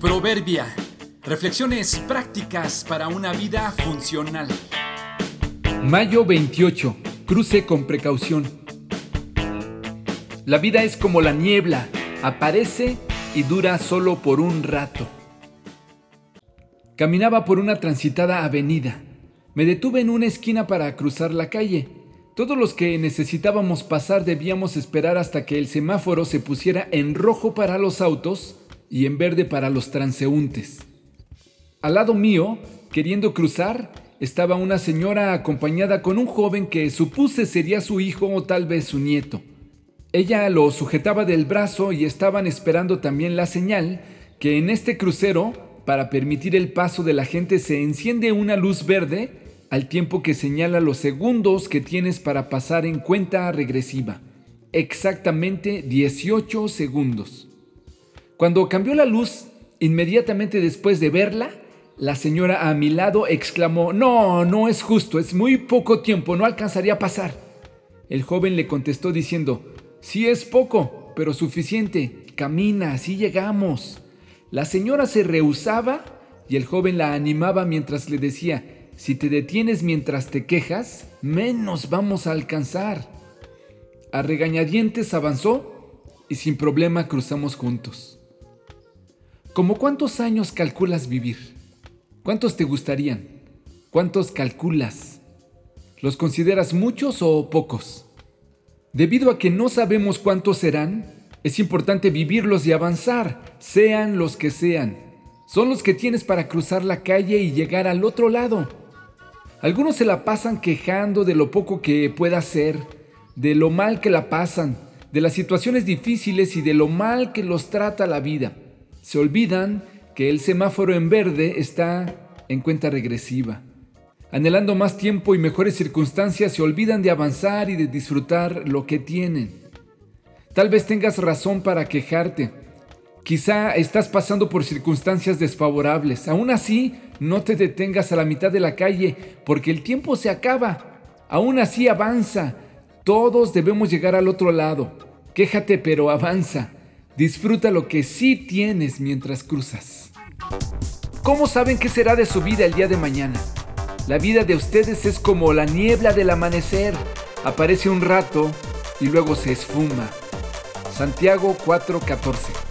Proverbia. Reflexiones prácticas para una vida funcional. Mayo 28. Cruce con precaución. La vida es como la niebla, aparece y dura solo por un rato. Caminaba por una transitada avenida. Me detuve en una esquina para cruzar la calle. Todos los que necesitábamos pasar debíamos esperar hasta que el semáforo se pusiera en rojo para los autos y en verde para los transeúntes. Al lado mío, queriendo cruzar, estaba una señora acompañada con un joven que supuse sería su hijo o tal vez su nieto. Ella lo sujetaba del brazo y estaban esperando también la señal que en este crucero, para permitir el paso de la gente, se enciende una luz verde al tiempo que señala los segundos que tienes para pasar en cuenta regresiva. Exactamente 18 segundos. Cuando cambió la luz, inmediatamente después de verla, la señora a mi lado exclamó, No, no es justo, es muy poco tiempo, no alcanzaría a pasar. El joven le contestó diciendo, Sí es poco, pero suficiente, camina, así llegamos. La señora se rehusaba y el joven la animaba mientras le decía, Si te detienes mientras te quejas, menos vamos a alcanzar. A regañadientes avanzó y sin problema cruzamos juntos. ¿Cómo cuántos años calculas vivir? ¿Cuántos te gustarían? ¿Cuántos calculas? ¿Los consideras muchos o pocos? Debido a que no sabemos cuántos serán, es importante vivirlos y avanzar, sean los que sean. Son los que tienes para cruzar la calle y llegar al otro lado. Algunos se la pasan quejando de lo poco que pueda hacer, de lo mal que la pasan, de las situaciones difíciles y de lo mal que los trata la vida se olvidan que el semáforo en verde está en cuenta regresiva. Anhelando más tiempo y mejores circunstancias, se olvidan de avanzar y de disfrutar lo que tienen. Tal vez tengas razón para quejarte. Quizá estás pasando por circunstancias desfavorables. Aún así, no te detengas a la mitad de la calle porque el tiempo se acaba. Aún así, avanza. Todos debemos llegar al otro lado. Quéjate, pero avanza. Disfruta lo que sí tienes mientras cruzas. ¿Cómo saben qué será de su vida el día de mañana? La vida de ustedes es como la niebla del amanecer. Aparece un rato y luego se esfuma. Santiago 4:14